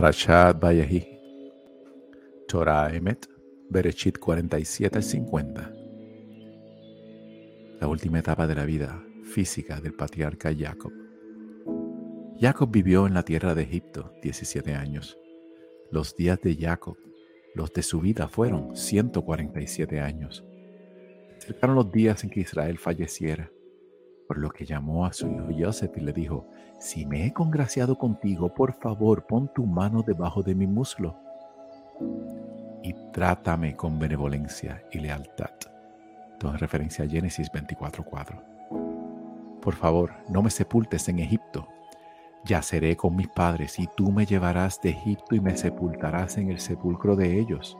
Parashat Vayahi, Torah Emet, Berechit 47-50. La última etapa de la vida física del patriarca Jacob. Jacob vivió en la tierra de Egipto 17 años. Los días de Jacob, los de su vida fueron 147 años. Cercaron los días en que Israel falleciera por lo que llamó a su hijo Joseph y le dijo, si me he congraciado contigo, por favor pon tu mano debajo de mi muslo y trátame con benevolencia y lealtad. Todo en referencia a Génesis 24:4. Por favor, no me sepultes en Egipto. Yaceré con mis padres y tú me llevarás de Egipto y me sepultarás en el sepulcro de ellos.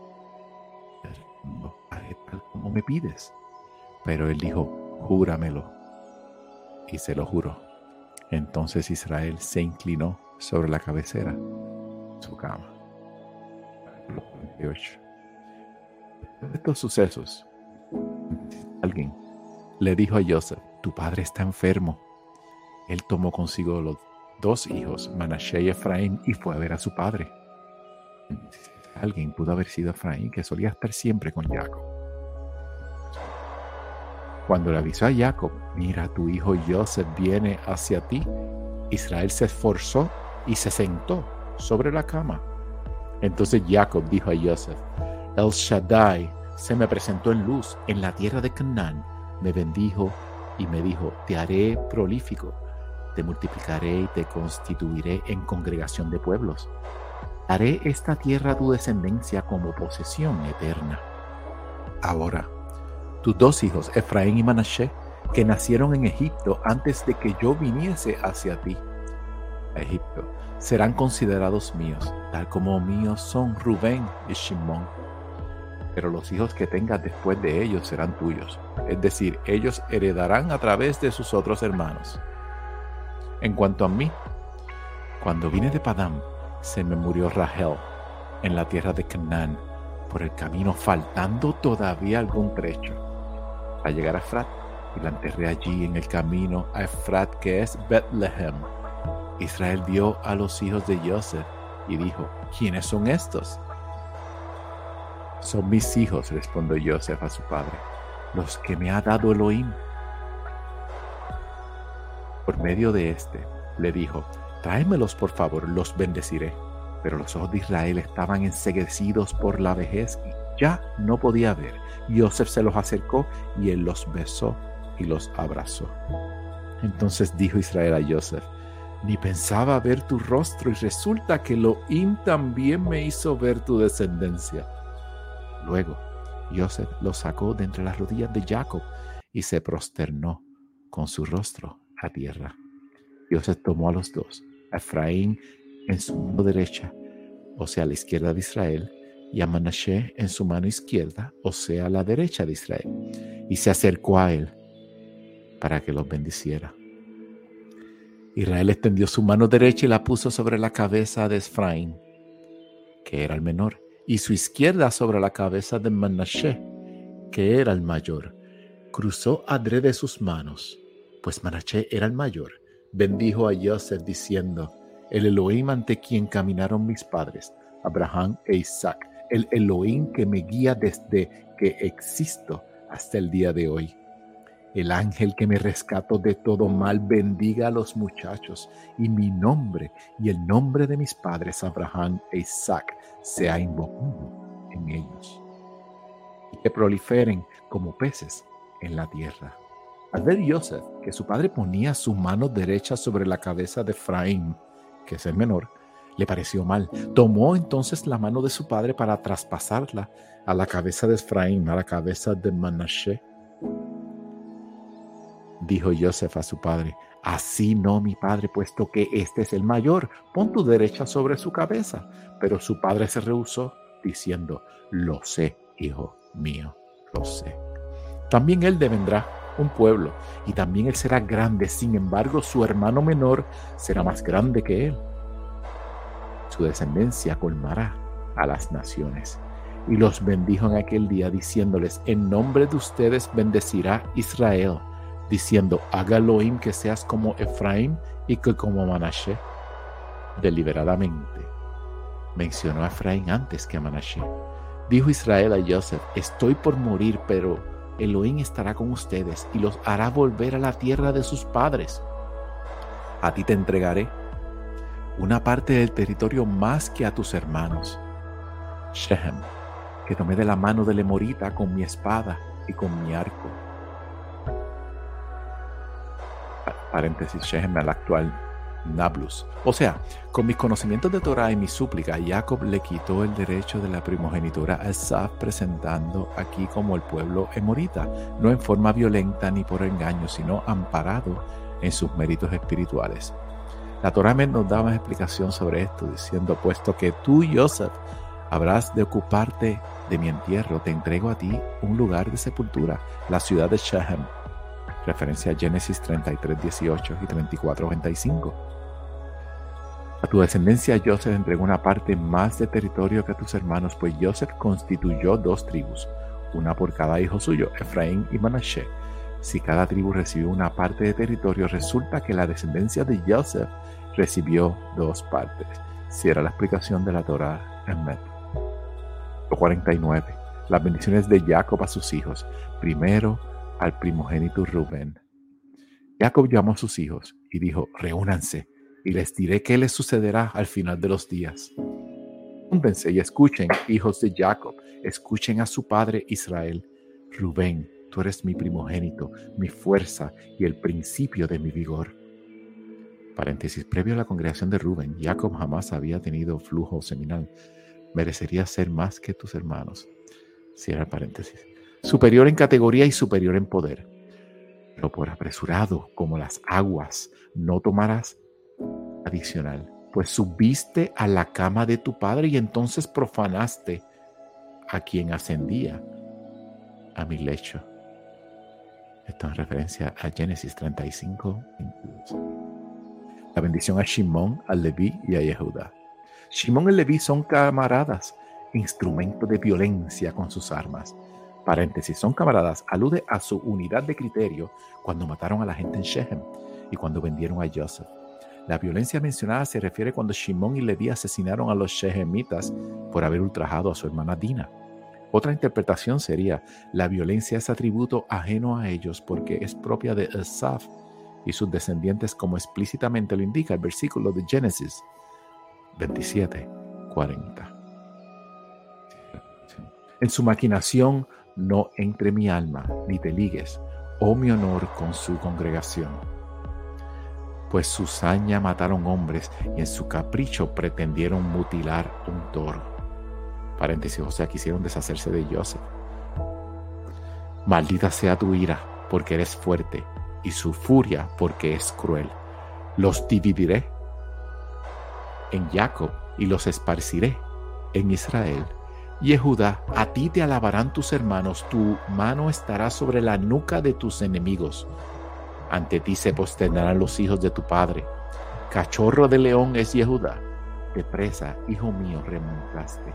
Tal como me pides. Pero él dijo, júramelo y se lo juró. Entonces Israel se inclinó sobre la cabecera su cama. De estos sucesos, alguien le dijo a Joseph, tu padre está enfermo. Él tomó consigo los dos hijos, Manashe y Efraín, y fue a ver a su padre. Alguien pudo haber sido Efraín, que solía estar siempre con Jacob. Cuando le avisó a Jacob, mira, tu hijo Joseph viene hacia ti, Israel se esforzó y se sentó sobre la cama. Entonces Jacob dijo a Joseph, El Shaddai se me presentó en luz en la tierra de Canaán, me bendijo y me dijo, te haré prolífico, te multiplicaré y te constituiré en congregación de pueblos. Haré esta tierra tu descendencia como posesión eterna. Ahora, tus dos hijos, Efraín y Manashe, que nacieron en Egipto antes de que yo viniese hacia ti, Egipto, serán considerados míos, tal como míos son Rubén y Shimón. Pero los hijos que tengas después de ellos serán tuyos, es decir, ellos heredarán a través de sus otros hermanos. En cuanto a mí, cuando vine de Padam, se me murió Rahel en la tierra de Canaán, por el camino faltando todavía algún trecho a llegar a Efrat y la enterré allí en el camino a Efrat que es Bethlehem. Israel vio a los hijos de Joseph y dijo, ¿quiénes son estos? Son mis hijos, respondió Joseph a su padre, los que me ha dado Elohim. Por medio de este, le dijo, tráemelos por favor, los bendeciré. Pero los ojos de Israel estaban enseguecidos por la vejez y ya no podía ver. Joseph se los acercó y él los besó y los abrazó. Entonces dijo Israel a Joseph, ni pensaba ver tu rostro y resulta que Elohim también me hizo ver tu descendencia. Luego Joseph los sacó de entre las rodillas de Jacob y se prosternó con su rostro a tierra. Joseph tomó a los dos, a Efraín en su mano derecha, o sea, a la izquierda de Israel, y a Manashe en su mano izquierda, o sea, la derecha de Israel, y se acercó a él para que los bendiciera. Israel extendió su mano derecha y la puso sobre la cabeza de Efraín, que era el menor, y su izquierda sobre la cabeza de Manashe, que era el mayor. Cruzó adrede sus manos, pues Manashe era el mayor. Bendijo a Joseph diciendo, el Elohim ante quien caminaron mis padres, Abraham e Isaac, el Elohim que me guía desde que existo hasta el día de hoy. El ángel que me rescató de todo mal bendiga a los muchachos y mi nombre y el nombre de mis padres Abraham e Isaac sea invocado en ellos. Y que proliferen como peces en la tierra. Al ver Joseph que su padre ponía su mano derecha sobre la cabeza de Efraín, que es el menor, le pareció mal. Tomó entonces la mano de su padre para traspasarla a la cabeza de Efraín, a la cabeza de Manashe. Dijo Joseph a su padre, así no, mi padre, puesto que este es el mayor, pon tu derecha sobre su cabeza. Pero su padre se rehusó, diciendo, lo sé, hijo mío, lo sé. También él devendrá un pueblo, y también él será grande, sin embargo su hermano menor será más grande que él su descendencia colmará a las naciones. Y los bendijo en aquel día diciéndoles, en nombre de ustedes bendecirá Israel, diciendo, haga Elohim que seas como Efraín y que como Manashe. Deliberadamente mencionó a Efraín antes que a Manashe. Dijo Israel a Joseph, estoy por morir, pero Elohim estará con ustedes y los hará volver a la tierra de sus padres. A ti te entregaré una parte del territorio más que a tus hermanos. Shehem, que tomé de la mano del Emorita con mi espada y con mi arco. Paréntesis, Shehem al actual Nablus. O sea, con mis conocimientos de Torah y mi súplica, Jacob le quitó el derecho de la primogenitura a Esaf, presentando aquí como el pueblo emorita, no en forma violenta ni por engaño, sino amparado en sus méritos espirituales. La Torah nos da más explicación sobre esto, diciendo, puesto que tú, Joseph, habrás de ocuparte de mi entierro, te entrego a ti un lugar de sepultura, la ciudad de Shechem. Referencia a Génesis 33, 18 y 34, 25. A tu descendencia Joseph entregó una parte más de territorio que a tus hermanos, pues Joseph constituyó dos tribus, una por cada hijo suyo, Efraín y Manashe. Si cada tribu recibió una parte de territorio, resulta que la descendencia de Joseph recibió dos partes. Si era la explicación de la Torah en Met. 49. Las bendiciones de Jacob a sus hijos. Primero al primogénito Rubén. Jacob llamó a sus hijos y dijo, reúnanse y les diré qué les sucederá al final de los días. Júntense y escuchen, hijos de Jacob, escuchen a su padre Israel. Rubén, tú eres mi primogénito, mi fuerza y el principio de mi vigor. Paréntesis, previo a la congregación de Rubén, Jacob jamás había tenido flujo seminal. Merecería ser más que tus hermanos. Cierra paréntesis. Superior en categoría y superior en poder. Pero por apresurado como las aguas, no tomarás adicional, pues subiste a la cama de tu padre y entonces profanaste a quien ascendía a mi lecho. Esto en referencia a Génesis 35, La bendición a Shimón, a Leví y a Yehuda. Shimón y Leví son camaradas, instrumento de violencia con sus armas. Paréntesis, son camaradas, alude a su unidad de criterio cuando mataron a la gente en Shechem y cuando vendieron a Joseph. La violencia mencionada se refiere cuando Shimón y Leví asesinaron a los Shechemitas por haber ultrajado a su hermana Dina. Otra interpretación sería, la violencia es atributo ajeno a ellos porque es propia de Esaf y sus descendientes como explícitamente lo indica el versículo de Génesis 27, 40. En su maquinación no entre mi alma, ni te ligues, oh mi honor, con su congregación. Pues su saña mataron hombres y en su capricho pretendieron mutilar un toro paréntesis, o sea, quisieron deshacerse de Joseph. Maldita sea tu ira, porque eres fuerte, y su furia, porque es cruel. Los dividiré en Jacob y los esparciré en Israel. Y a ti te alabarán tus hermanos, tu mano estará sobre la nuca de tus enemigos. Ante ti se posternarán los hijos de tu padre. Cachorro de león es Yehudá. De presa, hijo mío, remontaste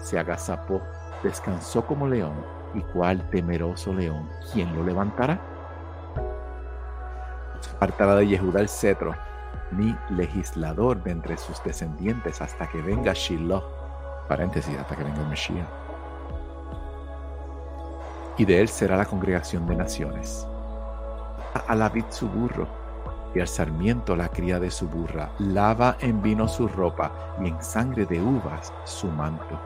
se agazapó, descansó como león, y cuál temeroso león, ¿quién lo levantará? Apartará de Yehuda el cetro, ni legislador de entre sus descendientes hasta que venga Shiloh, paréntesis, hasta que venga el Mesías. Y de él será la congregación de naciones. A la vid su burro, y al sarmiento la cría de su burra, lava en vino su ropa y en sangre de uvas su manto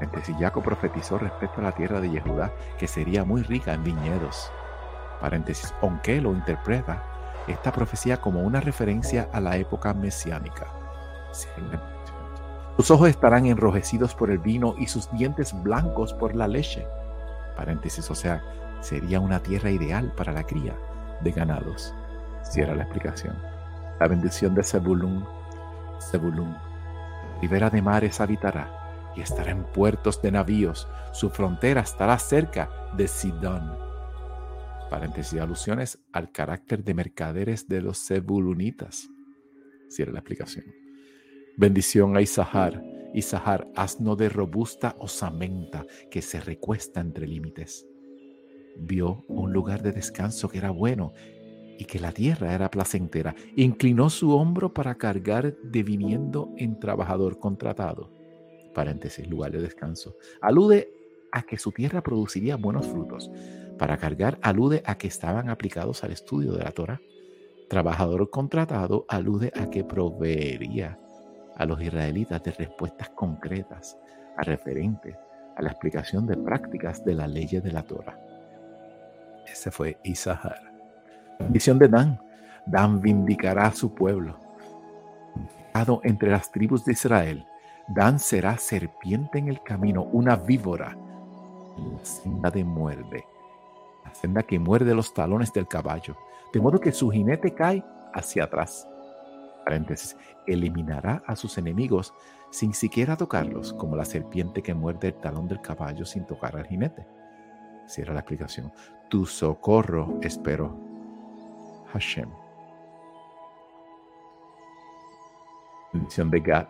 entonces Jacob profetizó respecto a la tierra de Yehudá que sería muy rica en viñedos. Paréntesis, aunque lo interpreta esta profecía como una referencia a la época mesiánica. Sus ojos estarán enrojecidos por el vino y sus dientes blancos por la leche. Paréntesis, o sea, sería una tierra ideal para la cría de ganados. Cierra la explicación. La bendición de Zebulun, Zebulun, ribera de mares habitará y estará en puertos de navíos. Su frontera estará cerca de Sidón. Paréntesis, alusiones al carácter de mercaderes de los Zebulunitas. Cierra la explicación. Bendición a Isahar. Isahar, asno de robusta osamenta que se recuesta entre límites. Vio un lugar de descanso que era bueno y que la tierra era placentera. Inclinó su hombro para cargar deviniendo en trabajador contratado. Paréntesis, lugar de descanso. Alude a que su tierra produciría buenos frutos. Para cargar alude a que estaban aplicados al estudio de la Torah. Trabajador contratado alude a que proveería a los israelitas de respuestas concretas, a referentes a la explicación de prácticas de la ley de la Torah. Ese fue Isahar. Bendición de Dan. Dan vindicará a su pueblo. Entre las tribus de Israel, Dan será serpiente en el camino, una víbora, la de muerde, la senda que muerde los talones del caballo, de modo que su jinete cae hacia atrás. Eliminará a sus enemigos sin siquiera tocarlos, como la serpiente que muerde el talón del caballo sin tocar al jinete. Cierra la explicación. Tu socorro espero. Hashem. Bendición de Gad.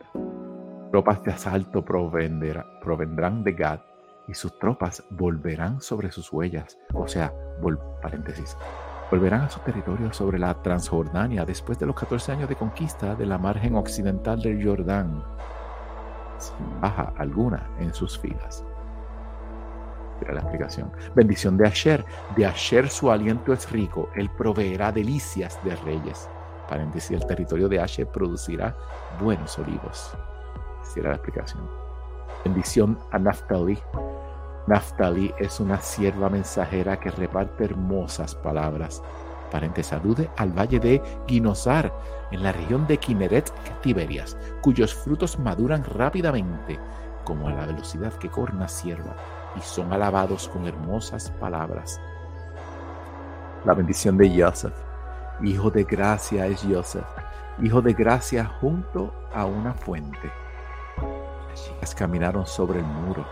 Tropas de asalto provendrán de Gad y sus tropas volverán sobre sus huellas. O sea, volverán a su territorio sobre la Transjordania después de los 14 años de conquista de la margen occidental del Jordán baja alguna en sus filas. Mira la explicación. Bendición de Asher. De Asher su aliento es rico. Él proveerá delicias de reyes. Paréntesis, el territorio de Asher producirá buenos olivos. Cierra la explicación. Bendición a Naftali. Naftali es una sierva mensajera que reparte hermosas palabras Parente salude al valle de Ginosar, en la región de Kineret Tiberias, cuyos frutos maduran rápidamente, como a la velocidad que corre una sierva, y son alabados con hermosas palabras. La bendición de Joseph. Hijo de gracia es Joseph, hijo de gracia junto a una fuente. Las caminaron sobre el muro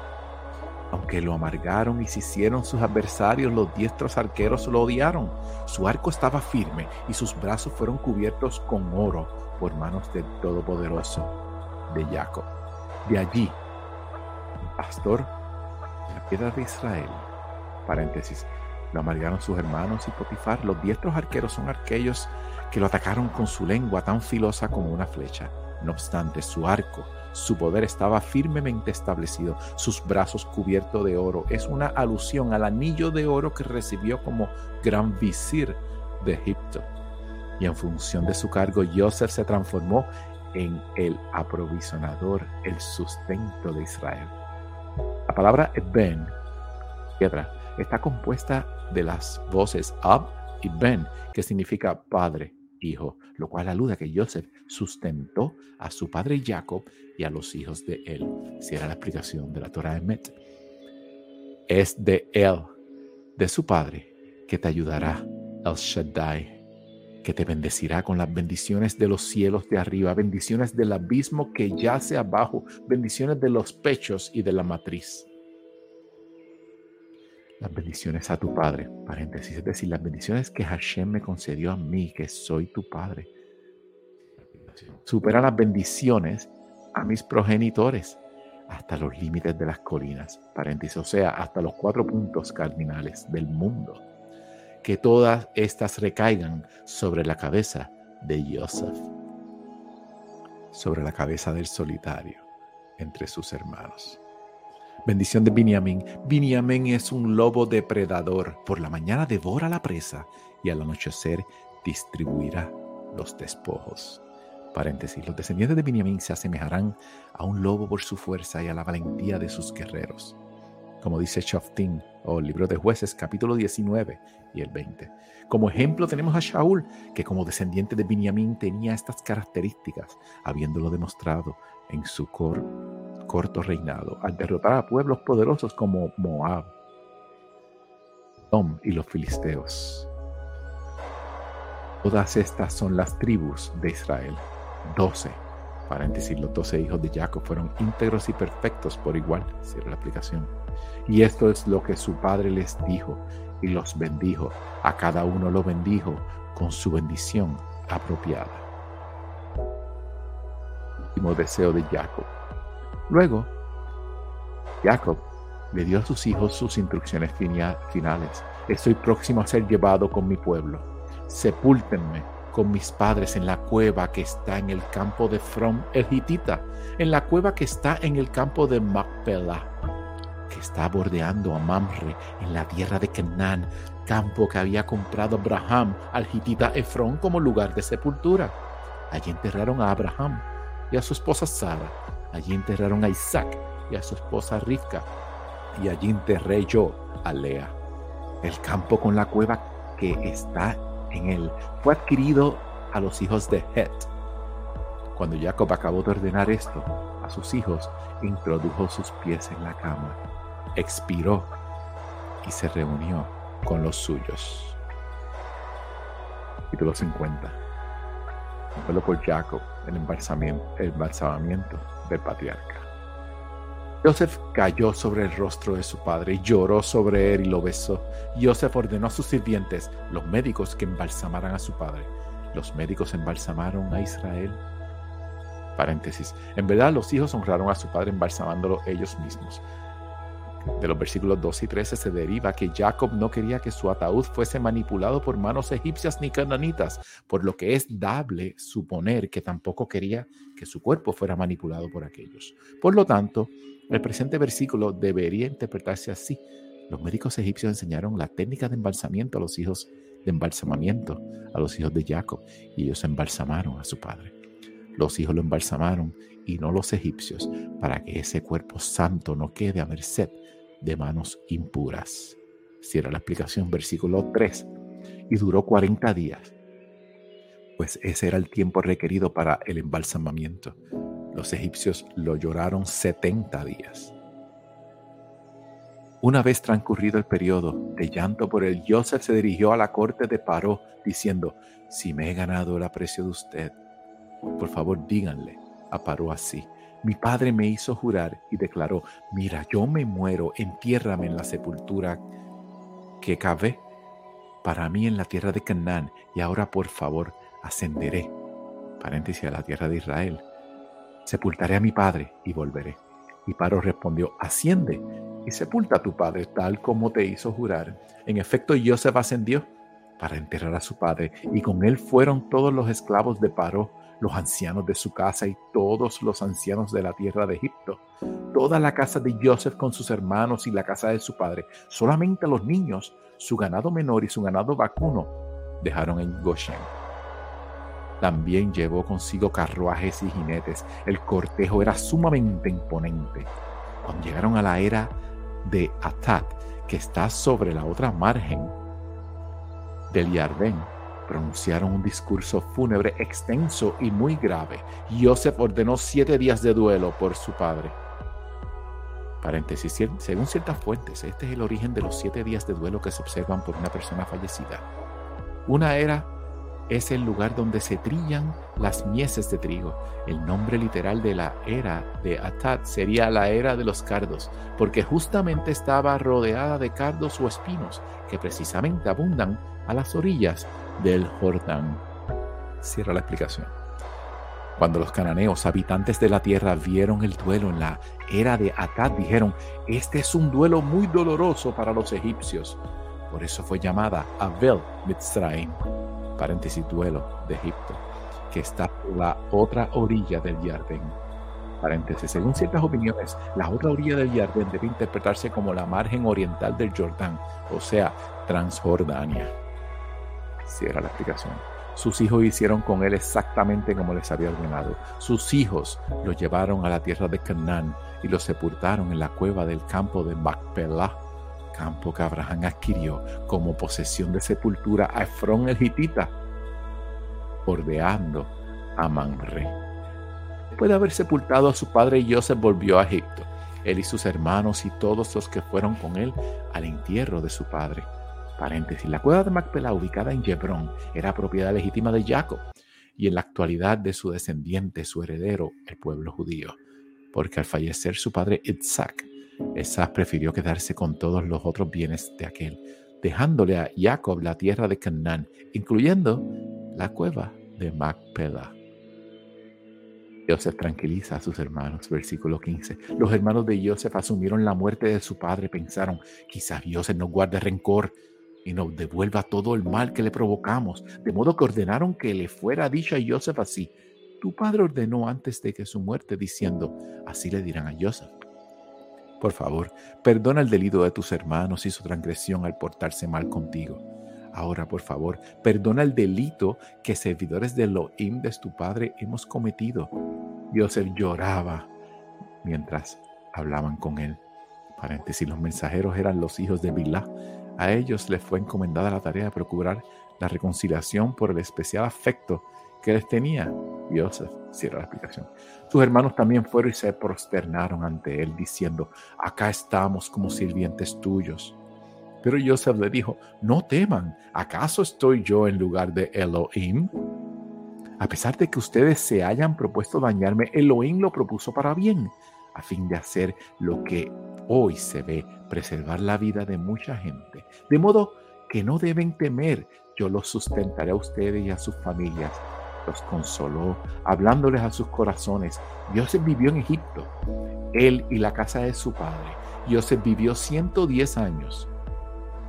aunque lo amargaron y se hicieron sus adversarios, los diestros arqueros lo odiaron. Su arco estaba firme y sus brazos fueron cubiertos con oro por manos del Todopoderoso de Jacob. De allí, el pastor la piedra de Israel, paréntesis, lo amargaron sus hermanos y Potifar. Los diestros arqueros son aquellos que lo atacaron con su lengua tan filosa como una flecha. No obstante, su arco su poder estaba firmemente establecido, sus brazos cubiertos de oro. Es una alusión al anillo de oro que recibió como gran visir de Egipto. Y en función de su cargo, Joseph se transformó en el aprovisionador, el sustento de Israel. La palabra Ben, piedra, está compuesta de las voces Ab y Ben, que significa padre, hijo, lo cual alude que Joseph sustentó a su padre Jacob y a los hijos de él. Si era la explicación de la Torah de Met. Es de él, de su padre, que te ayudará, el Shaddai, que te bendecirá con las bendiciones de los cielos de arriba, bendiciones del abismo que yace abajo, bendiciones de los pechos y de la matriz las bendiciones a tu Padre, paréntesis, es decir, las bendiciones que Hashem me concedió a mí, que soy tu Padre. Supera las bendiciones a mis progenitores hasta los límites de las colinas, paréntesis, o sea, hasta los cuatro puntos cardinales del mundo. Que todas estas recaigan sobre la cabeza de Joseph, sobre la cabeza del solitario entre sus hermanos. Bendición de Binyamin. Binyamin es un lobo depredador. Por la mañana devora la presa y al anochecer distribuirá los despojos. Paréntesis. Los descendientes de Binyamin se asemejarán a un lobo por su fuerza y a la valentía de sus guerreros. Como dice Shoftim o libro de jueces capítulo 19 y el 20. Como ejemplo tenemos a Shaul, que como descendiente de Binyamin tenía estas características, habiéndolo demostrado en su cor corto reinado al derrotar a pueblos poderosos como Moab, Tom y los filisteos. Todas estas son las tribus de Israel. Doce. Paréntesis, los doce hijos de Jacob fueron íntegros y perfectos por igual. Cierra la aplicación. Y esto es lo que su padre les dijo y los bendijo. A cada uno lo bendijo con su bendición apropiada. Último deseo de Jacob Luego, Jacob le dio a sus hijos sus instrucciones finales. Estoy próximo a ser llevado con mi pueblo. sepúltenme con mis padres en la cueva que está en el campo de From el Hitita, en la cueva que está en el campo de Macpela, que está bordeando a Mamre en la tierra de Canaán, campo que había comprado Abraham al Hitita Efrón como lugar de sepultura. Allí enterraron a Abraham y a su esposa Sara. Allí enterraron a Isaac y a su esposa Rivka. Y allí enterré yo a Lea. El campo con la cueva que está en él fue adquirido a los hijos de Het. Cuando Jacob acabó de ordenar esto a sus hijos, introdujo sus pies en la cama, expiró y se reunió con los suyos. Título 50. Vuelo por Jacob, el embalsamiento, el embalsamamiento del patriarca. Joseph cayó sobre el rostro de su padre y lloró sobre él y lo besó. Joseph ordenó a sus sirvientes, los médicos, que embalsamaran a su padre. Los médicos embalsamaron a Israel. Paréntesis. En verdad, los hijos honraron a su padre embalsamándolo ellos mismos. De los versículos 12 y 13 se deriva que Jacob no quería que su ataúd fuese manipulado por manos egipcias ni cananitas, por lo que es dable suponer que tampoco quería que su cuerpo fuera manipulado por aquellos. Por lo tanto, el presente versículo debería interpretarse así. Los médicos egipcios enseñaron la técnica de embalsamiento a los hijos de embalsamamiento, a los hijos de Jacob, y ellos embalsamaron a su padre. Los hijos lo embalsamaron y no los egipcios, para que ese cuerpo santo no quede a merced de manos impuras. Cierra la explicación, versículo 3. Y duró 40 días, pues ese era el tiempo requerido para el embalsamamiento. Los egipcios lo lloraron 70 días. Una vez transcurrido el periodo de llanto por él, Joseph se dirigió a la corte de Paró diciendo, si me he ganado el aprecio de usted, por favor díganle a Paró así. Mi padre me hizo jurar y declaró, mira, yo me muero, entiérrame en la sepultura que cavé para mí en la tierra de Canaán y ahora por favor ascenderé, paréntesis, a la tierra de Israel sepultaré a mi padre y volveré. Y Paro respondió, asciende y sepulta a tu padre tal como te hizo jurar. En efecto, Joseph ascendió para enterrar a su padre, y con él fueron todos los esclavos de Paro, los ancianos de su casa y todos los ancianos de la tierra de Egipto, toda la casa de Joseph con sus hermanos y la casa de su padre, solamente los niños, su ganado menor y su ganado vacuno, dejaron en Goshen. También llevó consigo carruajes y jinetes. El cortejo era sumamente imponente. Cuando llegaron a la era de Atat, que está sobre la otra margen del Yardén, pronunciaron un discurso fúnebre extenso y muy grave. Joseph ordenó siete días de duelo por su padre. Paréntesis, según ciertas fuentes, este es el origen de los siete días de duelo que se observan por una persona fallecida. Una era es el lugar donde se trillan las mieses de trigo. El nombre literal de la era de Atat sería la era de los cardos, porque justamente estaba rodeada de cardos o espinos que precisamente abundan a las orillas del Jordán. Cierra la explicación. Cuando los cananeos, habitantes de la tierra, vieron el duelo en la era de Atat, dijeron, este es un duelo muy doloroso para los egipcios. Por eso fue llamada Abel Mitzrayim paréntesis duelo de Egipto, que está la otra orilla del Jardín. Paréntesis, según ciertas opiniones, la otra orilla del Jardín debe interpretarse como la margen oriental del Jordán, o sea, Transjordania. Cierra la explicación. Sus hijos hicieron con él exactamente como les había ordenado. Sus hijos lo llevaron a la tierra de Canaán y lo sepultaron en la cueva del campo de Macpelah campo que Abraham adquirió como posesión de sepultura a Efrón el Hitita, bordeando a Manre. Después de haber sepultado a su padre, Joseph volvió a Egipto, él y sus hermanos y todos los que fueron con él al entierro de su padre. Paréntesis, la cueva de Macpela, ubicada en Hebrón, era propiedad legítima de Jacob y en la actualidad de su descendiente, su heredero, el pueblo judío, porque al fallecer su padre Isaac, Esas prefirió quedarse con todos los otros bienes de aquel, dejándole a Jacob la tierra de Canaán, incluyendo la cueva de Macpela. Joseph tranquiliza a sus hermanos, versículo 15. Los hermanos de Joseph asumieron la muerte de su padre, pensaron, quizás Joseph no guarde rencor y nos devuelva todo el mal que le provocamos. De modo que ordenaron que le fuera dicho a Joseph así. Tu padre ordenó antes de que su muerte diciendo, así le dirán a Joseph. Por favor, perdona el delito de tus hermanos y su transgresión al portarse mal contigo. Ahora, por favor, perdona el delito que servidores de Elohim de tu padre hemos cometido. Joseph lloraba mientras hablaban con él. Paréntesis, los mensajeros eran los hijos de Bilá. A ellos les fue encomendada la tarea de procurar la reconciliación por el especial afecto que les tenía. Joseph, cierra la explicación. Sus hermanos también fueron y se prosternaron ante él, diciendo, acá estamos como sirvientes tuyos. Pero Joseph le dijo, no teman, ¿acaso estoy yo en lugar de Elohim? A pesar de que ustedes se hayan propuesto dañarme, Elohim lo propuso para bien, a fin de hacer lo que hoy se ve, preservar la vida de mucha gente. De modo que no deben temer, yo los sustentaré a ustedes y a sus familias. Los consoló, hablándoles a sus corazones. Joseph vivió en Egipto, él y la casa de su padre. Joseph vivió 110 años.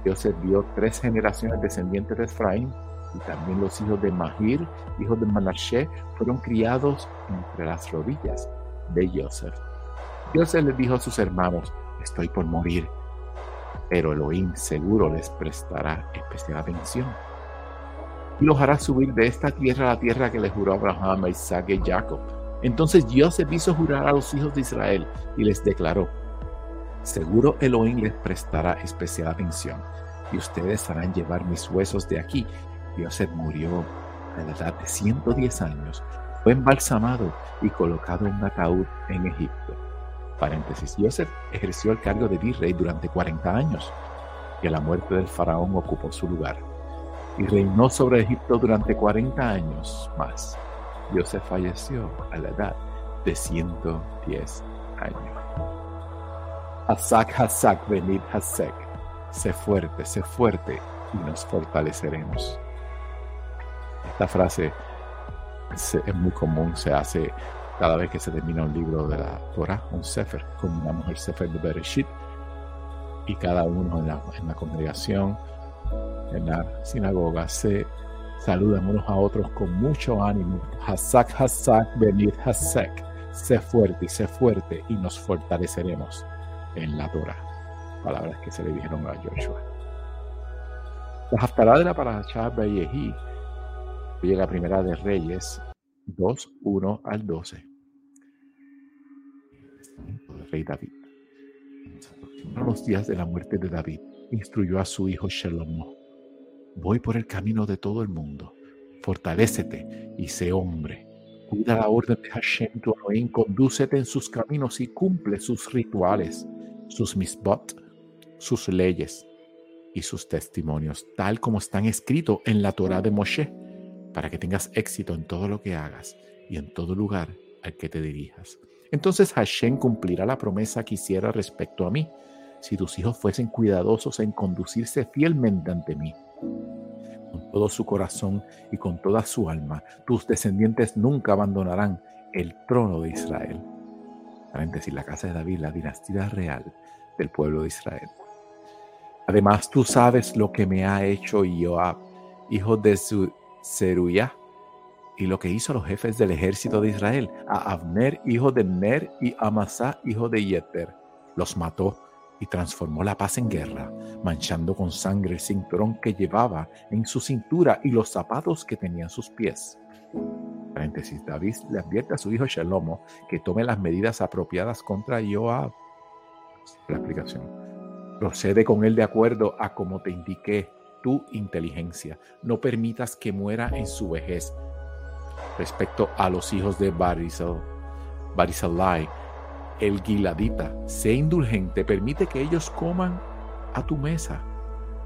Joseph vio tres generaciones descendientes de Efraín y también los hijos de Mahir, hijos de Manashe, fueron criados entre las rodillas de Joseph. Joseph les dijo a sus hermanos, estoy por morir, pero Elohim seguro les prestará especial atención. Y los hará subir de esta tierra a la tierra que les juró Abraham, Isaac y Jacob. Entonces Joseph hizo jurar a los hijos de Israel y les declaró, seguro Elohim les prestará especial atención y ustedes harán llevar mis huesos de aquí. Joseph murió a la edad de 110 años, fue embalsamado y colocado en un ataúd en Egipto Paréntesis. Joseph ejerció el cargo de virrey durante 40 años a la muerte del faraón ocupó su lugar. Y reinó sobre Egipto durante 40 años más. Joseph falleció a la edad de 110 años. Hasak, Hasak, venid Hasek. Sé fuerte, sé fuerte y nos fortaleceremos. Esta frase es muy común, se hace cada vez que se termina un libro de la Torah, un Sefer, combinamos el Sefer de Bereshit y cada uno en la, congregación, en la sinagoga, se saludan unos a otros con mucho ánimo. Hasak, Hasak, venid Hasek. Sé fuerte y sé fuerte y nos fortaleceremos en la Torah. Palabras que se le dijeron a Joshua. La Haftarah de la Parashah Beyehi, llega primera de Reyes, 2, 1 al 12. El rey David. En los días de la muerte de David, instruyó a su hijo Shelomo. Voy por el camino de todo el mundo. Fortalécete y sé hombre. Cuida la orden de Hashem tu Elohim, condúcete en sus caminos y cumple sus rituales, sus misbot, sus leyes y sus testimonios, tal como están escritos en la Torah de Moshe para que tengas éxito en todo lo que hagas y en todo lugar al que te dirijas. Entonces Hashem cumplirá la promesa que hiciera respecto a mí, si tus hijos fuesen cuidadosos en conducirse fielmente ante mí. Con todo su corazón y con toda su alma, tus descendientes nunca abandonarán el trono de Israel. Paréntesis, la casa de David, la dinastía real del pueblo de Israel. Además, tú sabes lo que me ha hecho Joab, hijo de su Zeruya y lo que hizo los jefes del ejército de Israel, a Abner, hijo de Ner, y a Amasá, hijo de Yeter. Los mató y transformó la paz en guerra, manchando con sangre el cinturón que llevaba en su cintura y los zapatos que tenían sus pies. Paréntesis, David le advierte a su hijo Shelomo que tome las medidas apropiadas contra Joab. La explicación. Procede con él de acuerdo a como te indiqué tu inteligencia. No permitas que muera en su vejez. Respecto a los hijos de Barisal, Barisalai, el Giladita, sé indulgente, permite que ellos coman a tu mesa,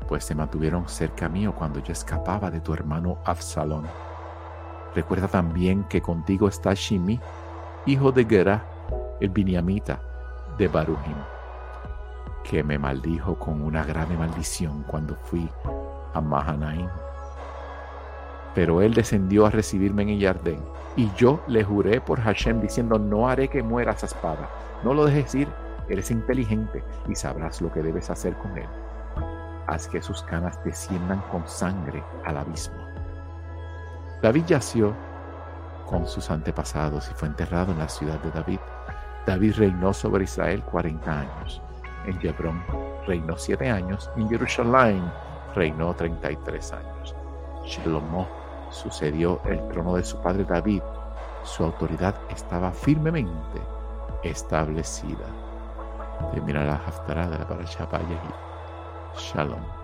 pues se mantuvieron cerca mío cuando yo escapaba de tu hermano Absalón. Recuerda también que contigo está Shimi, hijo de Gera, el Biniamita de Baruhim, que me maldijo con una grave maldición cuando fui a Mahanaim. Pero él descendió a recibirme en el jardín, y yo le juré por Hashem diciendo, no haré que muera esa espada. No lo dejes ir, eres inteligente y sabrás lo que debes hacer con él. haz que sus canas desciendan con sangre al abismo. David yació con sus antepasados y fue enterrado en la ciudad de David. David reinó sobre Israel 40 años. En Hebrón reinó 7 años en Jerusalén reinó 33 años. Shlomo sucedió el trono de su padre David. Su autoridad estaba firmemente establecida. Termina la Haftarah de la Shalom.